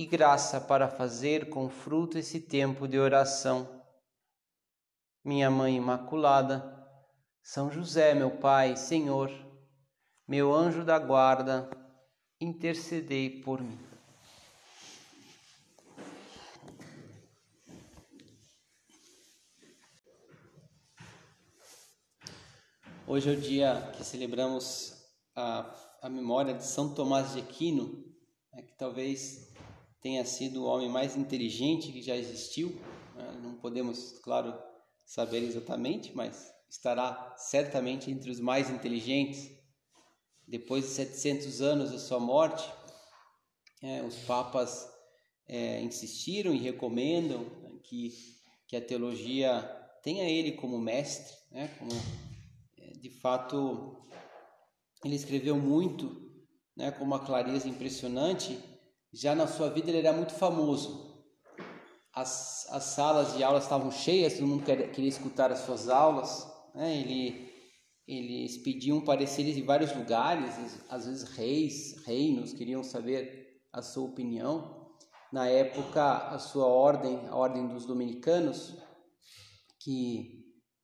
e graça para fazer com fruto esse tempo de oração. Minha Mãe Imaculada, São José, meu Pai, Senhor, meu anjo da guarda, intercedei por mim. Hoje é o dia que celebramos a, a memória de São Tomás de Aquino, né, que talvez tenha sido o homem mais inteligente que já existiu. Né? Não podemos, claro, saber exatamente, mas estará certamente entre os mais inteligentes. Depois de 700 anos da sua morte, é, os papas é, insistiram e recomendam né, que, que a teologia tenha ele como mestre, né, como é, de fato ele escreveu muito, né, com uma clareza impressionante já na sua vida ele era muito famoso. As, as salas de aula estavam cheias, todo mundo queria, escutar as suas aulas. Né? Ele, eles pediam pareceres de vários lugares, às vezes reis, reinos queriam saber a sua opinião. Na época, a sua ordem, a ordem dos dominicanos, que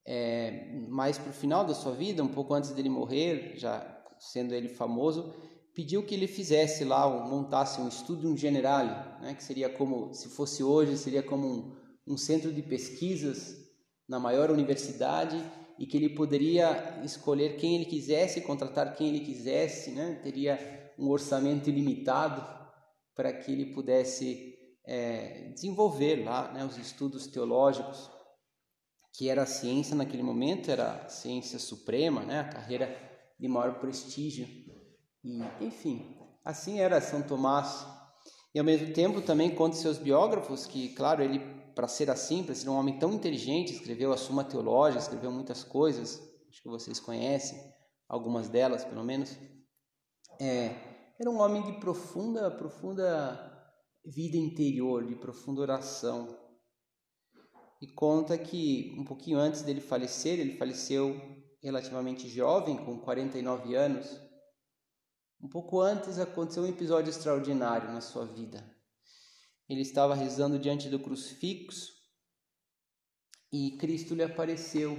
é, mais para o final da sua vida, um pouco antes dele morrer, já sendo ele famoso, pediu que ele fizesse lá, montasse um estudo generale, né, que seria como, se fosse hoje, seria como um, um centro de pesquisas na maior universidade e que ele poderia escolher quem ele quisesse, contratar quem ele quisesse, né, teria um orçamento ilimitado para que ele pudesse é, desenvolver lá né, os estudos teológicos, que era a ciência naquele momento, era a ciência suprema, né, a carreira de maior prestígio e, enfim, assim era São Tomás. E ao mesmo tempo também conta seus biógrafos que, claro, ele, para ser assim, para ser um homem tão inteligente, escreveu a Suma Teológica, escreveu muitas coisas, acho que vocês conhecem, algumas delas pelo menos. É, era um homem de profunda, profunda vida interior, de profunda oração. E conta que um pouquinho antes dele falecer, ele faleceu relativamente jovem, com 49 anos, um pouco antes aconteceu um episódio extraordinário na sua vida. Ele estava rezando diante do crucifixo e Cristo lhe apareceu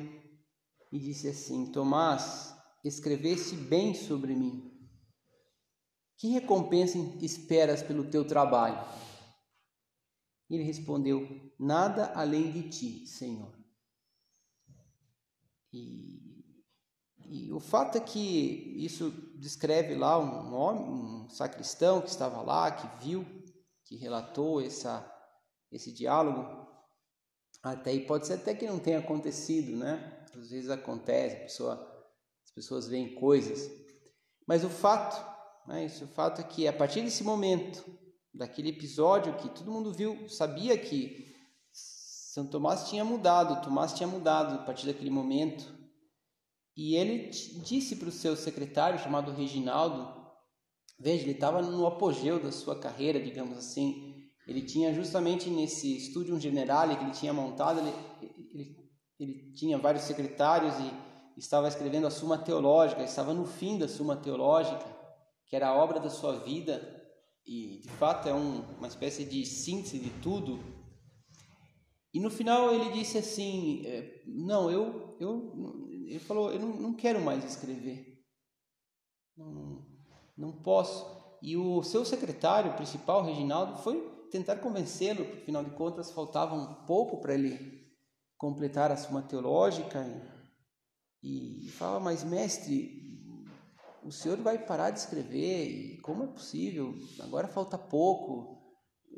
e disse assim: Tomás, escreveste bem sobre mim. Que recompensa esperas pelo teu trabalho? Ele respondeu: Nada além de ti, Senhor. E e o fato é que isso descreve lá um homem, um sacristão que estava lá, que viu, que relatou essa, esse diálogo. Até aí pode ser até que não tenha acontecido, né? Às vezes acontece, pessoa, as pessoas veem coisas. Mas o fato, né, isso, o fato é que a partir desse momento, daquele episódio que todo mundo viu, sabia que São Tomás tinha mudado, Tomás tinha mudado a partir daquele momento. E ele disse para o seu secretário, chamado Reginaldo, veja, ele estava no apogeu da sua carreira, digamos assim. Ele tinha justamente nesse estúdio general que ele tinha montado, ele, ele, ele tinha vários secretários e estava escrevendo a Suma Teológica, estava no fim da Suma Teológica, que era a obra da sua vida, e de fato é um, uma espécie de síntese de tudo. E no final ele disse assim: é, Não, eu, eu ele falou: Eu não, não quero mais escrever. Não, não posso. E o seu secretário principal, Reginaldo, foi tentar convencê-lo, porque afinal de contas faltava um pouco para ele completar a suma teológica. E, e falava: Mas, mestre, o senhor vai parar de escrever? E como é possível? Agora falta pouco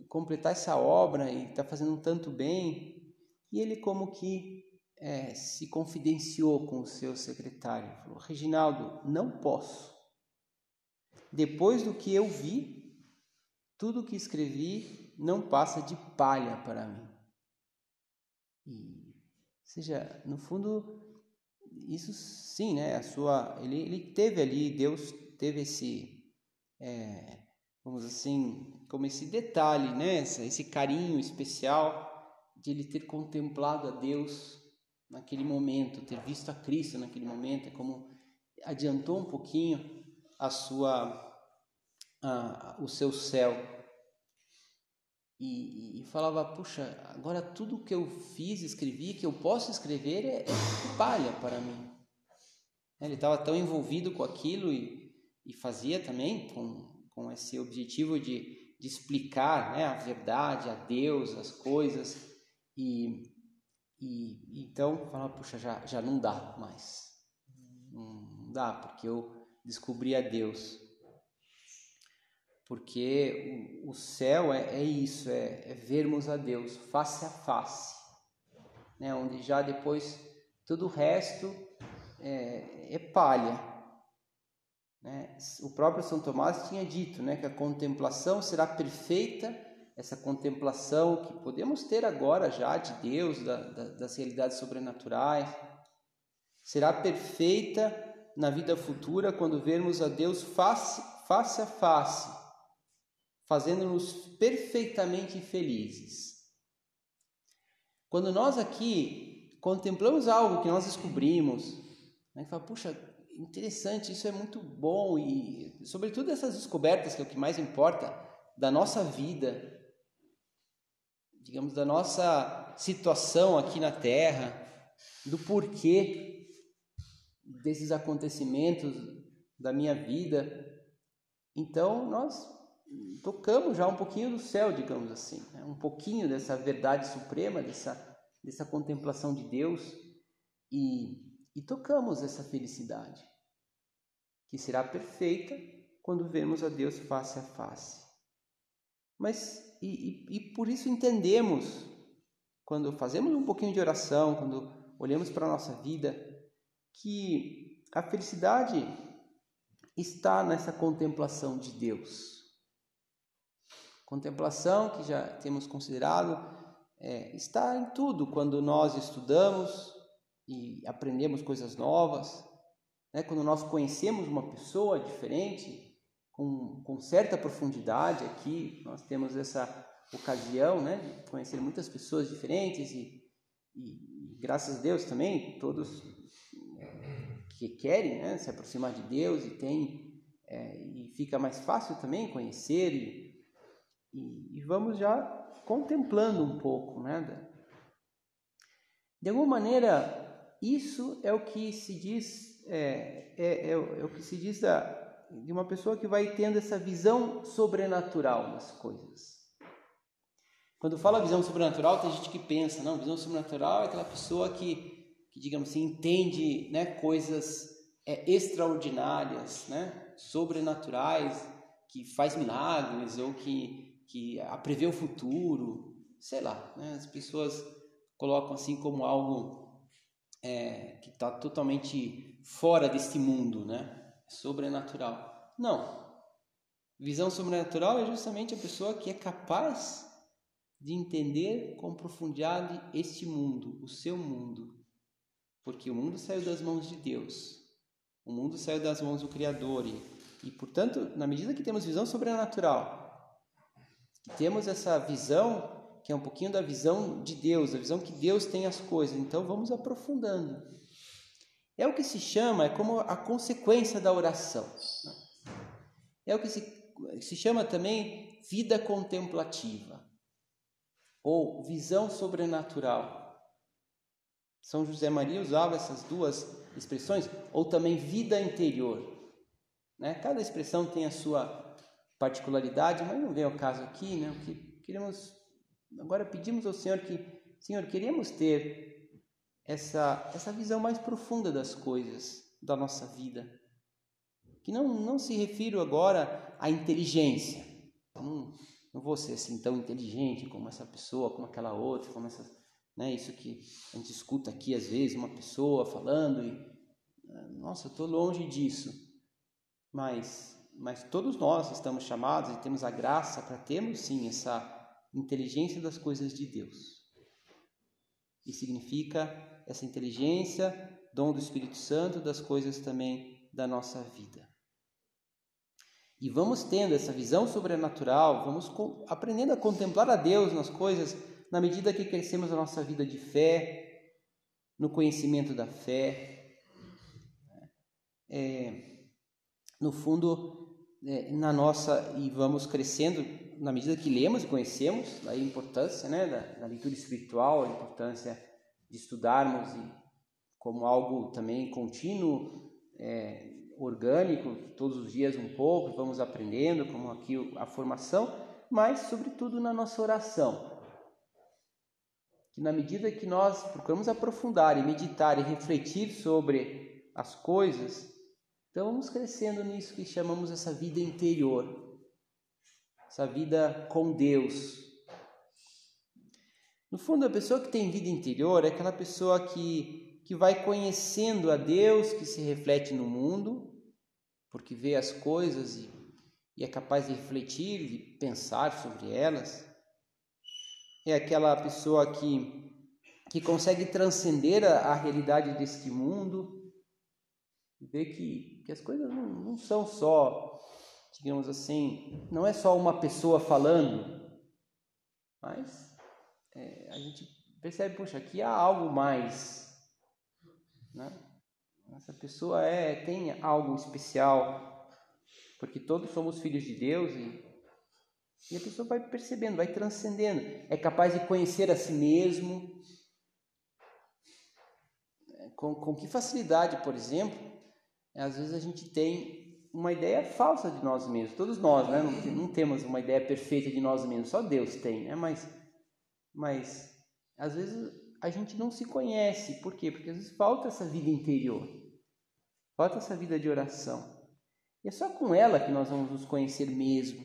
completar essa obra e está fazendo tanto bem. E ele, como que é, se confidenciou com o seu secretário. Falou: Reginaldo, não posso. Depois do que eu vi, tudo que escrevi não passa de palha para mim. E, seja, no fundo, isso sim, né? A sua, ele, ele teve ali, Deus teve esse, é, vamos assim, como esse detalhe, né? Esse, esse carinho especial de ele ter contemplado a Deus naquele momento, ter visto a Cristo naquele momento, é como adiantou um pouquinho a sua, a, o seu céu e, e, falava, puxa, agora tudo que eu fiz, escrevi, que eu posso escrever é, é palha para mim. Ele estava tão envolvido com aquilo e, e fazia também com, com esse objetivo de, de explicar né, a verdade, a Deus, as coisas. E, e então falava, puxa, já, já não dá mais. Não dá, porque eu descobri a Deus porque o, céu é, é isso, é, é, vermos a Deus face a face, né? onde já depois todo o resto é, é palha. Né? O próprio São Tomás tinha dito né, que a contemplação será perfeita, essa contemplação que podemos ter agora já de Deus, da, da, das realidades sobrenaturais, será perfeita na vida futura quando vermos a Deus face, face a face fazendo-nos perfeitamente felizes. Quando nós aqui contemplamos algo que nós descobrimos, né, fala, puxa, interessante, isso é muito bom e, sobretudo, essas descobertas que é o que mais importa da nossa vida, digamos, da nossa situação aqui na Terra, do porquê desses acontecimentos da minha vida. Então, nós tocamos já um pouquinho do céu, digamos assim, né? um pouquinho dessa verdade suprema, dessa, dessa contemplação de Deus e, e tocamos essa felicidade, que será perfeita quando vemos a Deus face a face. Mas, e, e, e por isso entendemos, quando fazemos um pouquinho de oração, quando olhamos para a nossa vida, que a felicidade está nessa contemplação de Deus Contemplação, que já temos considerado, é, está em tudo quando nós estudamos e aprendemos coisas novas, né? quando nós conhecemos uma pessoa diferente, com, com certa profundidade aqui, nós temos essa ocasião né, de conhecer muitas pessoas diferentes e, e, graças a Deus também, todos é, que querem né, se aproximar de Deus e tem é, e fica mais fácil também conhecer e e, e vamos já contemplando um pouco, né? De alguma maneira, isso é o que se diz, é, é, é, é o que se diz da, de uma pessoa que vai tendo essa visão sobrenatural das coisas. Quando fala visão sobrenatural, tem gente que pensa, não, visão sobrenatural é aquela pessoa que, que digamos assim, entende né, coisas é, extraordinárias, né, sobrenaturais, que faz milagres ou que que a prever o futuro, sei lá, né? as pessoas colocam assim como algo é, que está totalmente fora deste mundo, né? Sobrenatural. Não. Visão sobrenatural é justamente a pessoa que é capaz de entender com profundidade este mundo, o seu mundo. Porque o mundo saiu das mãos de Deus. O mundo saiu das mãos do Criador. E, e portanto, na medida que temos visão sobrenatural, temos essa visão que é um pouquinho da visão de Deus, a visão que Deus tem as coisas. Então vamos aprofundando. É o que se chama, é como a consequência da oração. É o que se, se chama também vida contemplativa ou visão sobrenatural. São José Maria usava essas duas expressões, ou também vida interior. Né? Cada expressão tem a sua particularidade, mas não vem ao caso aqui, né? O que queremos agora pedimos ao Senhor que, Senhor, queremos ter essa essa visão mais profunda das coisas da nossa vida, que não não se refiro agora à inteligência. Não, não vou ser assim tão inteligente como essa pessoa, como aquela outra, como essa, né? Isso que a gente escuta aqui às vezes uma pessoa falando e nossa, eu estou longe disso, mas mas todos nós estamos chamados e temos a graça para termos sim essa inteligência das coisas de Deus. E significa essa inteligência, dom do Espírito Santo, das coisas também da nossa vida. E vamos tendo essa visão sobrenatural, vamos aprendendo a contemplar a Deus nas coisas na medida que crescemos a nossa vida de fé, no conhecimento da fé. É, no fundo, é, na nossa e vamos crescendo na medida que lemos e conhecemos a importância né, da, da leitura espiritual, a importância de estudarmos como algo também contínuo, é, orgânico, todos os dias um pouco, vamos aprendendo, como aqui a formação, mas sobretudo na nossa oração. Que na medida que nós procuramos aprofundar e meditar e refletir sobre as coisas, então vamos crescendo nisso que chamamos essa vida interior, essa vida com Deus. No fundo, a pessoa que tem vida interior é aquela pessoa que, que vai conhecendo a Deus, que se reflete no mundo, porque vê as coisas e, e é capaz de refletir e pensar sobre elas. É aquela pessoa que, que consegue transcender a, a realidade deste mundo e que, que as coisas não, não são só, digamos assim, não é só uma pessoa falando, mas é, a gente percebe, puxa, aqui há algo mais, né? Essa pessoa é tem algo especial, porque todos somos filhos de Deus e, e a pessoa vai percebendo, vai transcendendo, é capaz de conhecer a si mesmo. Com, com que facilidade, por exemplo, às vezes a gente tem uma ideia falsa de nós mesmos, todos nós, né? não, não temos uma ideia perfeita de nós mesmos, só Deus tem, né? mas, mas às vezes a gente não se conhece. Por quê? Porque às vezes falta essa vida interior, falta essa vida de oração. E é só com ela que nós vamos nos conhecer mesmo.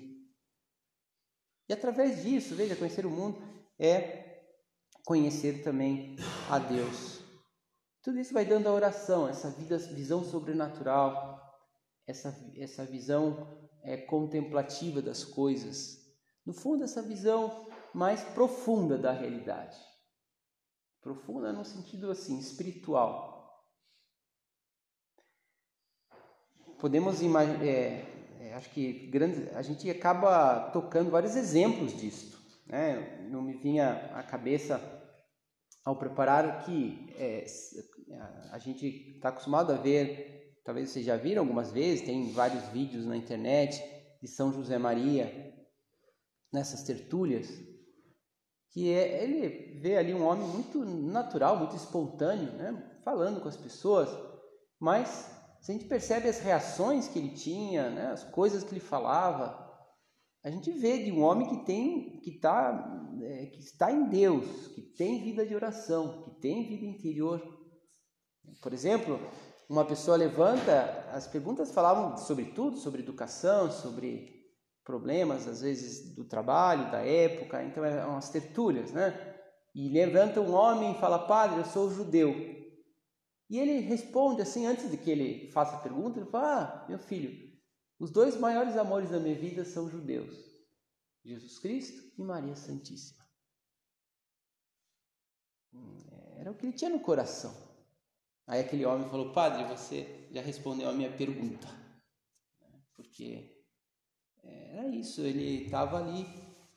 E através disso, veja, conhecer o mundo é conhecer também a Deus. Tudo isso vai dando a oração, essa vida, visão sobrenatural, essa, essa visão é, contemplativa das coisas. No fundo, essa visão mais profunda da realidade. Profunda no sentido assim, espiritual. Podemos imaginar, é, é, acho que grande, a gente acaba tocando vários exemplos disto. Né? Não me vinha à cabeça ao preparar que é, a gente está acostumado a ver, talvez vocês já viram algumas vezes, tem vários vídeos na internet de São José Maria nessas tertúlias que é, ele vê ali um homem muito natural, muito espontâneo, né? falando com as pessoas, mas se a gente percebe as reações que ele tinha, né? as coisas que ele falava, a gente vê de um homem que tem, que, tá, é, que está em Deus, que tem vida de oração, que tem vida interior. Por exemplo, uma pessoa levanta, as perguntas falavam sobre tudo, sobre educação, sobre problemas, às vezes, do trabalho, da época, então é umas tertúlias, né? E levanta um homem e fala, padre, eu sou judeu. E ele responde assim, antes de que ele faça a pergunta, ele fala, ah, meu filho, os dois maiores amores da minha vida são judeus, Jesus Cristo e Maria Santíssima. Hum, era o que ele tinha no coração. Aí aquele homem falou, padre, você já respondeu a minha pergunta. Porque era isso, ele estava ali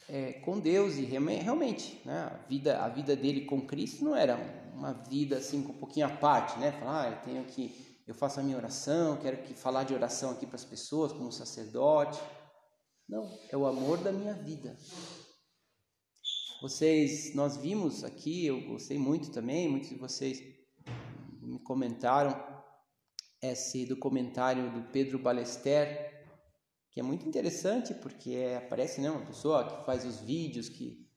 é, com Deus e realmente, né, a vida a vida dele com Cristo não era uma vida assim com um pouquinho à parte, né? Falar, ah, eu tenho que eu faço a minha oração, quero que falar de oração aqui para as pessoas como sacerdote. Não, é o amor da minha vida. Vocês, nós vimos aqui, eu gostei muito também, muitos de vocês me comentaram esse documentário do Pedro Balester, que é muito interessante porque é, aparece né, uma pessoa que faz os vídeos que,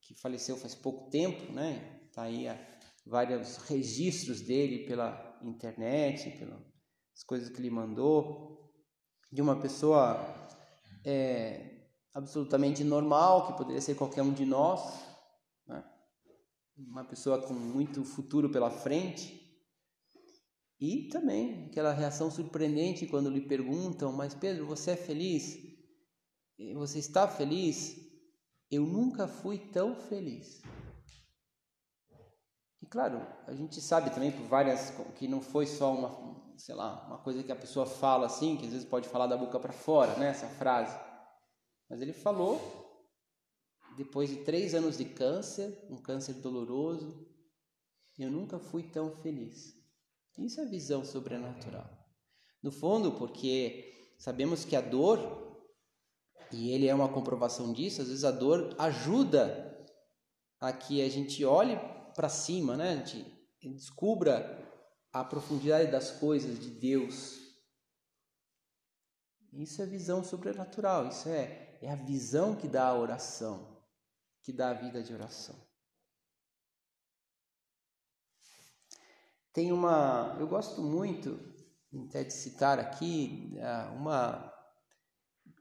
que faleceu faz pouco tempo, né? Tá aí a, vários registros dele pela internet, pelas coisas que ele mandou, de uma pessoa é, absolutamente normal, que poderia ser qualquer um de nós, né? uma pessoa com muito futuro pela frente, e também aquela reação surpreendente quando lhe perguntam: Mas Pedro, você é feliz? Você está feliz? eu nunca fui tão feliz. E claro, a gente sabe também por várias que não foi só uma, sei lá, uma coisa que a pessoa fala assim, que às vezes pode falar da boca para fora, né, essa frase. Mas ele falou depois de três anos de câncer, um câncer doloroso, eu nunca fui tão feliz. Isso é visão sobrenatural. No fundo, porque sabemos que a dor e ele é uma comprovação disso. Às vezes a dor ajuda a que a gente olhe para cima, né? A gente descubra a profundidade das coisas de Deus. Isso é visão sobrenatural, isso é, é a visão que dá a oração, que dá a vida de oração. Tem uma, eu gosto muito, até de citar aqui, ah, uma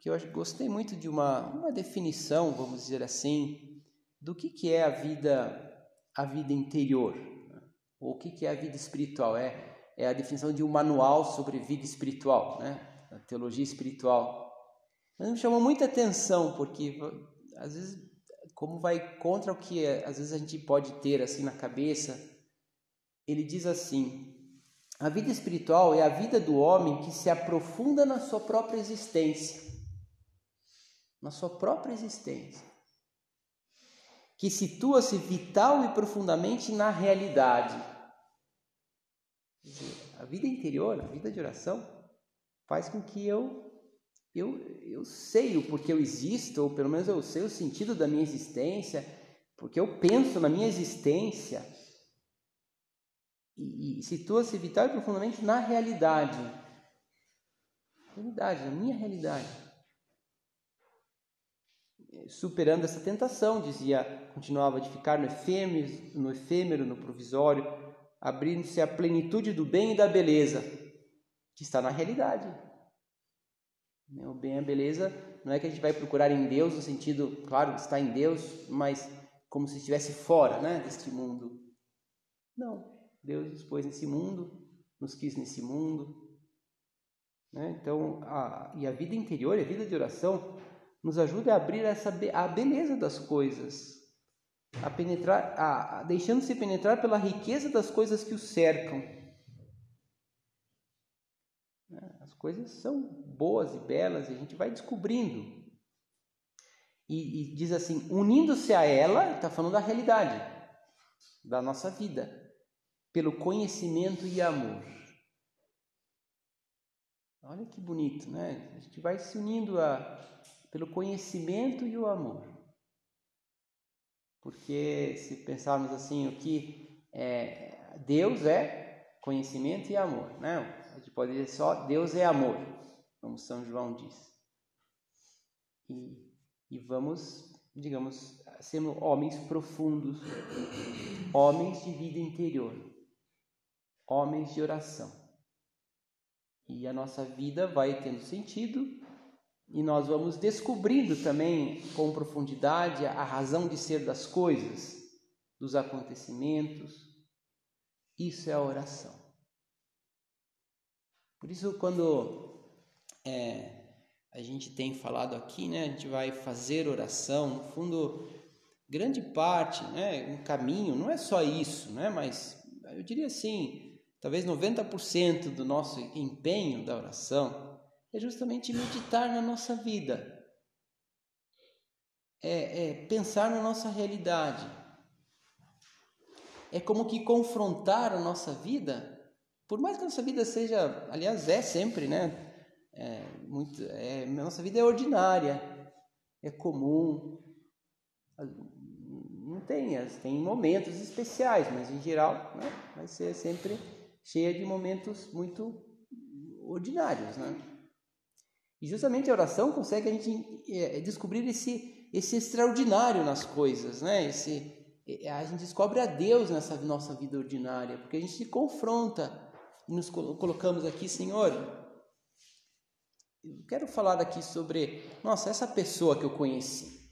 que eu gostei muito de uma, uma definição, vamos dizer assim, do que, que é a vida, a vida interior, né? ou o que, que é a vida espiritual. É, é a definição de um manual sobre vida espiritual, né? a teologia espiritual. Mas me chamou muita atenção, porque às vezes, como vai contra o que às vezes a gente pode ter assim na cabeça, ele diz assim: a vida espiritual é a vida do homem que se aprofunda na sua própria existência na sua própria existência, que situa-se vital e profundamente na realidade. A vida interior, a vida de oração, faz com que eu eu, eu sei o porquê eu existo, ou pelo menos eu sei o sentido da minha existência, porque eu penso na minha existência. E, e situa-se vital e profundamente na realidade. Realidade, na minha realidade superando essa tentação, dizia, continuava de ficar no efêmero, no, efêmero, no provisório, abrindo-se a plenitude do bem e da beleza, que está na realidade. Né, o bem e a beleza não é que a gente vai procurar em Deus no sentido, claro, está em Deus, mas como se estivesse fora né, deste mundo. Não, Deus nos pôs nesse mundo, nos quis nesse mundo. Né? Então, a, e a vida interior, a vida de oração, nos ajuda a abrir essa a beleza das coisas, a penetrar, a, a deixando-se penetrar pela riqueza das coisas que o cercam. Né? As coisas são boas e belas e a gente vai descobrindo. E, e diz assim: unindo-se a ela, está falando da realidade da nossa vida, pelo conhecimento e amor. Olha que bonito, né? A gente vai se unindo a, pelo conhecimento e o amor. Porque se pensarmos assim, o que é, Deus é conhecimento e amor, né? A gente pode dizer só Deus é amor, como São João diz. E, e vamos, digamos, sendo homens profundos, homens de vida interior, homens de oração. E a nossa vida vai tendo sentido e nós vamos descobrindo também com profundidade a razão de ser das coisas, dos acontecimentos. Isso é a oração. Por isso, quando é, a gente tem falado aqui, né, a gente vai fazer oração, no fundo, grande parte, né, um caminho, não é só isso, né, mas eu diria assim, talvez 90% do nosso empenho da oração é justamente meditar na nossa vida, é, é pensar na nossa realidade, é como que confrontar a nossa vida, por mais que a nossa vida seja, aliás, é sempre, né? É, muito, é, nossa vida é ordinária, é comum, não tem, tem momentos especiais, mas em geral né, vai ser sempre cheia de momentos muito ordinários, né? E justamente a oração consegue a gente é, descobrir esse, esse extraordinário nas coisas, né? Esse, é, a gente descobre a Deus nessa nossa vida ordinária, porque a gente se confronta e nos colocamos aqui, Senhor. Eu quero falar aqui sobre, nossa, essa pessoa que eu conheci.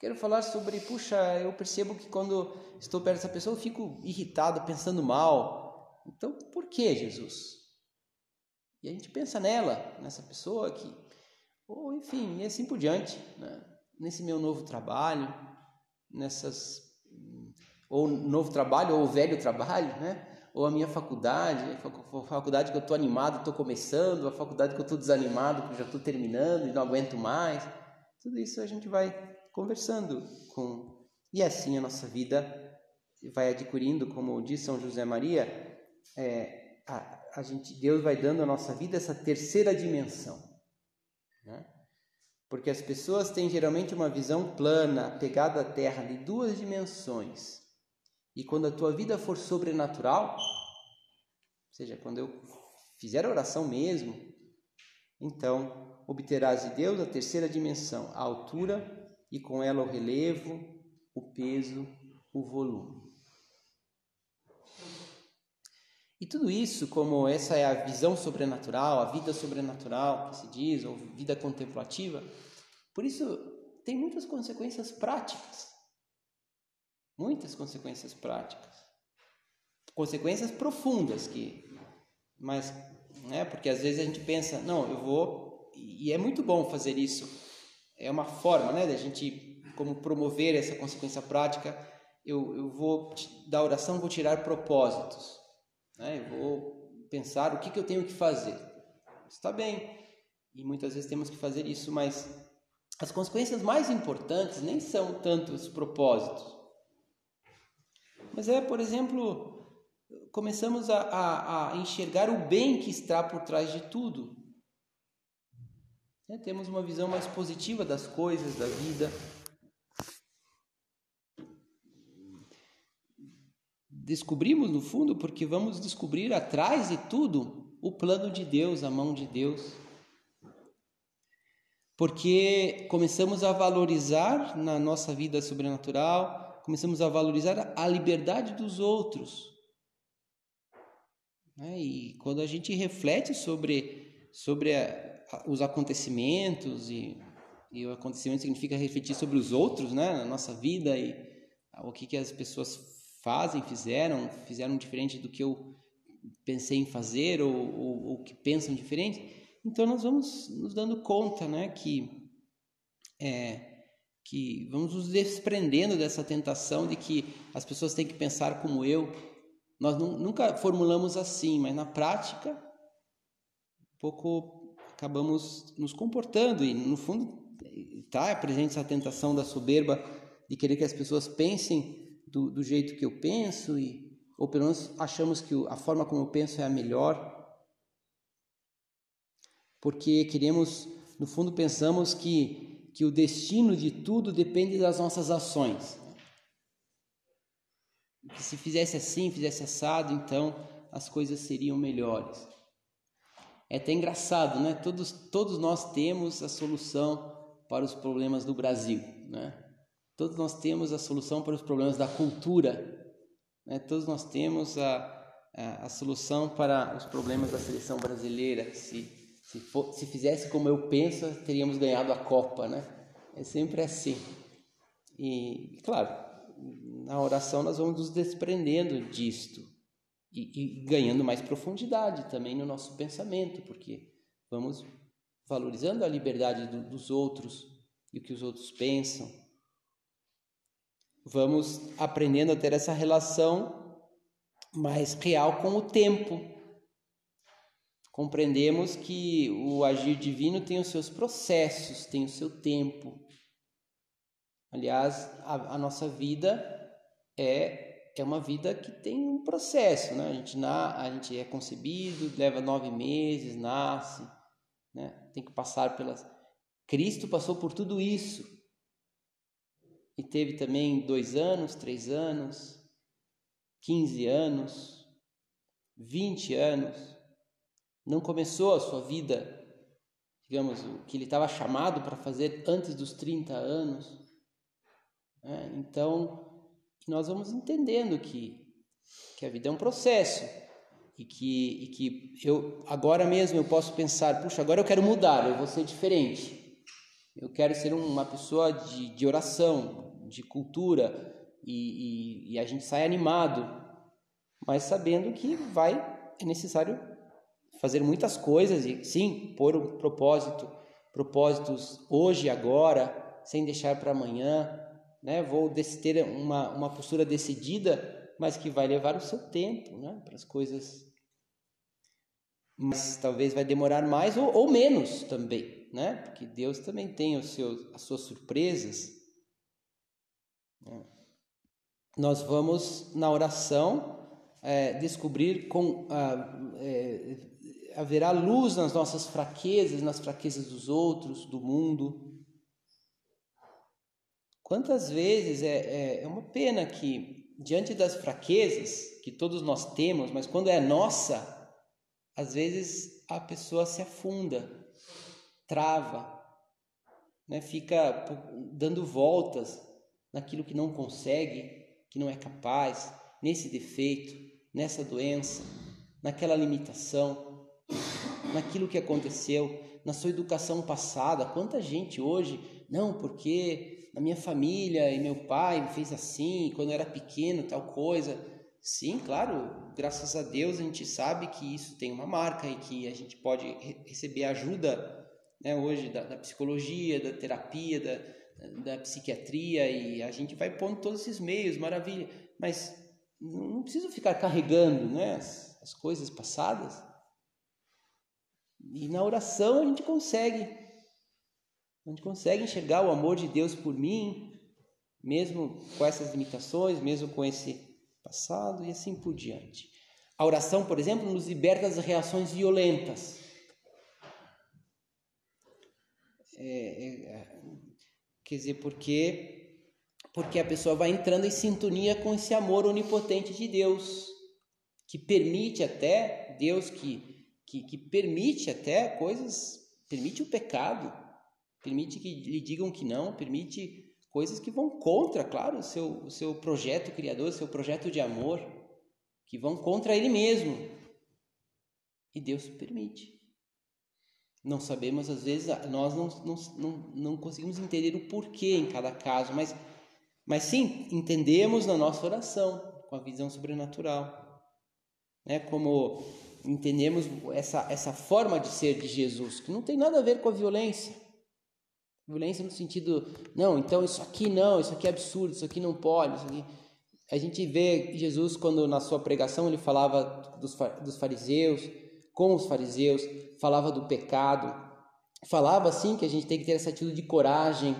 Quero falar sobre, puxa, eu percebo que quando estou perto dessa pessoa eu fico irritado, pensando mal. Então, por que, Jesus? E a gente pensa nela, nessa pessoa que, ou enfim, e assim por diante. Né? nesse meu novo trabalho, nessas ou novo trabalho ou velho trabalho, né? Ou a minha faculdade, a faculdade que eu estou animado, estou começando, a faculdade que eu estou desanimado, que eu já estou terminando e não aguento mais. Tudo isso a gente vai conversando com e assim a nossa vida vai adquirindo, como diz São José Maria, é, a, a gente Deus vai dando à nossa vida essa terceira dimensão, né? Porque as pessoas têm geralmente uma visão plana, pegada à terra, de duas dimensões. E quando a tua vida for sobrenatural, ou seja, quando eu fizer a oração mesmo, então obterás de Deus a terceira dimensão, a altura e com ela o relevo, o peso, o volume. E tudo isso, como essa é a visão sobrenatural, a vida sobrenatural que se diz, ou vida contemplativa, por isso tem muitas consequências práticas. Muitas consequências práticas. Consequências profundas que mas né, porque às vezes a gente pensa, não, eu vou e é muito bom fazer isso. É uma forma, né, da gente como promover essa consequência prática. Eu, eu vou da oração vou tirar propósitos. Né? Eu vou pensar o que, que eu tenho que fazer. Está bem. E muitas vezes temos que fazer isso, mas as consequências mais importantes nem são tanto os propósitos. Mas é, por exemplo, começamos a, a, a enxergar o bem que está por trás de tudo. É, temos uma visão mais positiva das coisas, da vida. descobrimos no fundo porque vamos descobrir atrás de tudo o plano de Deus, a mão de Deus. Porque começamos a valorizar na nossa vida sobrenatural, começamos a valorizar a liberdade dos outros. Né? E quando a gente reflete sobre, sobre a, os acontecimentos, e, e o acontecimento significa refletir sobre os outros, né? na nossa vida, e o que, que as pessoas fazem, fizeram, fizeram diferente do que eu pensei em fazer ou, ou que pensam diferente. Então nós vamos nos dando conta, né, que é, que vamos nos desprendendo dessa tentação de que as pessoas têm que pensar como eu. Nós nunca formulamos assim, mas na prática, um pouco acabamos nos comportando e no fundo está presente essa tentação da soberba de querer que as pessoas pensem do, do jeito que eu penso e ou pelo menos achamos que a forma como eu penso é a melhor, porque queremos, no fundo, pensamos que, que o destino de tudo depende das nossas ações. Que se fizesse assim, fizesse assado, então as coisas seriam melhores. É até engraçado, né? Todos, todos nós temos a solução para os problemas do Brasil, né? Todos nós temos a solução para os problemas da cultura. Né? Todos nós temos a, a, a, solução para os problemas da seleção brasileira. Se, se, for, se fizesse como eu penso, teríamos ganhado a Copa. Né? É sempre assim. E, claro, na oração nós vamos nos desprendendo disto e, e ganhando mais profundidade também no nosso pensamento, porque vamos valorizando a liberdade do, dos outros e o que os outros pensam vamos aprendendo a ter essa relação mais real com o tempo. Compreendemos que o agir divino tem os seus processos, tem o seu tempo. Aliás, a, a nossa vida é, é uma vida que tem um processo, né? A gente, na, a gente é concebido, leva nove meses, nasce, né? tem que passar pelas. Cristo passou por tudo isso e teve também dois anos, três anos, quinze anos, vinte anos, não começou a sua vida, digamos, o que ele estava chamado para fazer antes dos 30 anos. Né? Então, nós vamos entendendo que, que a vida é um processo e que, e que eu agora mesmo eu posso pensar, puxa, agora eu quero mudar, eu vou ser diferente. Eu quero ser uma pessoa de, de oração, de cultura e, e, e a gente sai animado, mas sabendo que vai é necessário fazer muitas coisas e sim pôr um propósito, propósitos hoje agora sem deixar para amanhã, né? Vou ter uma, uma postura decidida, mas que vai levar o seu tempo, né? Para as coisas. Mas talvez vai demorar mais ou, ou menos também, né? Porque Deus também tem os seus, as suas surpresas. Né? Nós vamos na oração é, descobrir com ah, é, haverá luz nas nossas fraquezas, nas fraquezas dos outros, do mundo. Quantas vezes é, é, é uma pena que, diante das fraquezas que todos nós temos, mas quando é nossa, às vezes a pessoa se afunda, trava, né? fica dando voltas naquilo que não consegue, que não é capaz, nesse defeito nessa doença, naquela limitação, naquilo que aconteceu, na sua educação passada. Quanta gente hoje, não, porque na minha família e meu pai me fez assim, quando eu era pequeno, tal coisa. Sim, claro, graças a Deus a gente sabe que isso tem uma marca e que a gente pode receber ajuda né, hoje da, da psicologia, da terapia, da, da psiquiatria e a gente vai pondo todos esses meios, maravilha. Mas não preciso ficar carregando né, as, as coisas passadas. E na oração a gente consegue. A gente consegue enxergar o amor de Deus por mim, mesmo com essas limitações, mesmo com esse passado e assim por diante. A oração, por exemplo, nos liberta das reações violentas. É, é, quer dizer, porque porque a pessoa vai entrando em sintonia com esse amor onipotente de Deus, que permite até, Deus que, que, que permite até coisas, permite o pecado, permite que lhe digam que não, permite coisas que vão contra, claro, o seu, o seu projeto criador, o seu projeto de amor, que vão contra ele mesmo. E Deus permite. Não sabemos, às vezes, nós não, não, não, não conseguimos entender o porquê em cada caso, mas mas sim, entendemos na nossa oração, com a visão sobrenatural. Né? Como entendemos essa, essa forma de ser de Jesus, que não tem nada a ver com a violência. Violência no sentido, não, então isso aqui não, isso aqui é absurdo, isso aqui não pode. Isso aqui... A gente vê Jesus quando na sua pregação ele falava dos, dos fariseus, com os fariseus, falava do pecado, falava assim que a gente tem que ter essa atitude de coragem,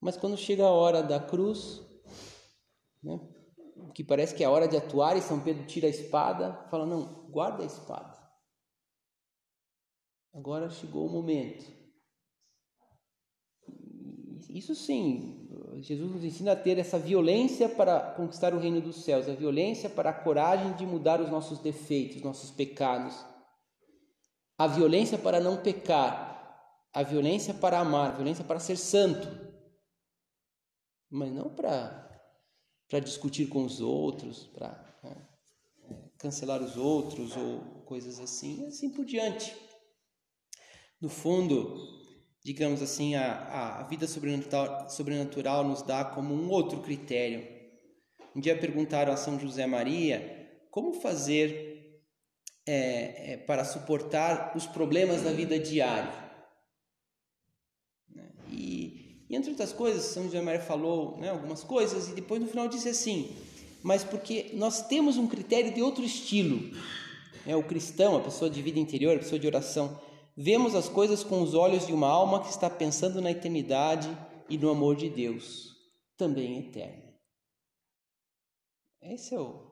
mas quando chega a hora da cruz, né, que parece que é a hora de atuar, e São Pedro tira a espada, fala: Não, guarda a espada. Agora chegou o momento. Isso sim, Jesus nos ensina a ter essa violência para conquistar o reino dos céus, a violência para a coragem de mudar os nossos defeitos, nossos pecados, a violência para não pecar, a violência para amar, a violência para ser santo mas não para para discutir com os outros, para né, cancelar os outros ou coisas assim, assim por diante. No fundo, digamos assim, a, a vida sobrenatural, sobrenatural nos dá como um outro critério. Um dia perguntaram a São José Maria como fazer é, é, para suportar os problemas da vida diária. E entre outras coisas, São José Maria falou né, algumas coisas e depois no final disse assim: mas porque nós temos um critério de outro estilo. É, o cristão, a pessoa de vida interior, a pessoa de oração, vemos as coisas com os olhos de uma alma que está pensando na eternidade e no amor de Deus, também eterno. Esse é o,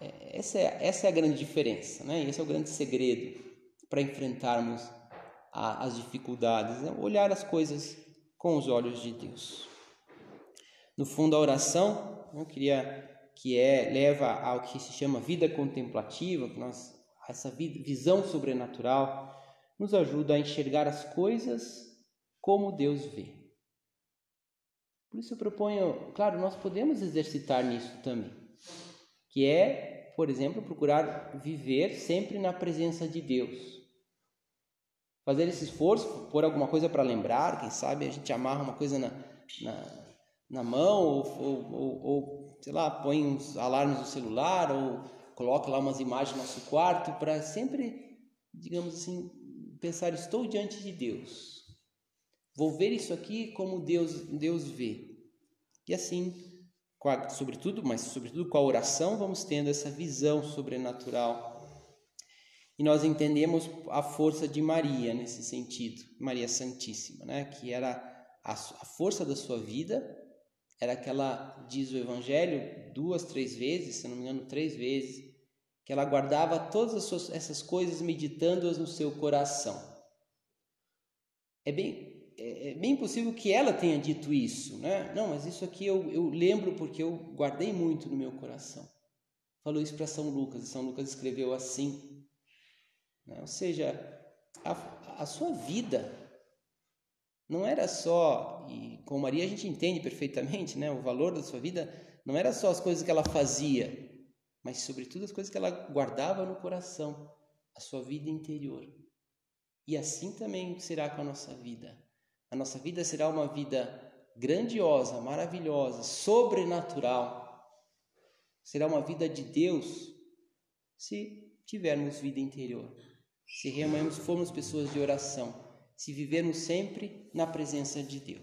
é, essa, é, essa é a grande diferença, né? esse é o grande segredo para enfrentarmos a, as dificuldades, né? olhar as coisas com os olhos de Deus. No fundo, a oração, eu queria que é leva ao que se chama vida contemplativa, nós essa visão sobrenatural nos ajuda a enxergar as coisas como Deus vê. Por isso eu proponho, claro, nós podemos exercitar nisso também, que é, por exemplo, procurar viver sempre na presença de Deus fazer esse esforço, pôr alguma coisa para lembrar, quem sabe a gente amarra uma coisa na, na, na mão, ou, ou, ou, ou, sei lá, põe uns alarmes no celular, ou coloca lá umas imagens no nosso quarto, para sempre, digamos assim, pensar: estou diante de Deus. Vou ver isso aqui como Deus, Deus vê. E assim, sobretudo, mas sobretudo com a oração, vamos tendo essa visão sobrenatural. E nós entendemos a força de Maria nesse sentido, Maria Santíssima, né? que era a, a força da sua vida, era que ela diz o Evangelho duas, três vezes, se não me engano, três vezes, ela guardava todas suas, essas coisas meditando-as no seu coração. É bem, é, é bem possível que ela tenha dito isso, né? Não, mas isso aqui eu, eu lembro porque eu guardei muito no meu coração. Falou isso para São Lucas, e São Lucas escreveu assim. Né? Ou seja, a, a sua vida não era só, e com Maria a gente entende perfeitamente, né, o valor da sua vida, não era só as coisas que ela fazia, mas sobretudo as coisas que ela guardava no coração, a sua vida interior. E assim também será com a nossa vida. A nossa vida será uma vida grandiosa, maravilhosa, sobrenatural. Será uma vida de Deus se tivermos vida interior, se realmente formos pessoas de oração se vivermos sempre na presença de Deus.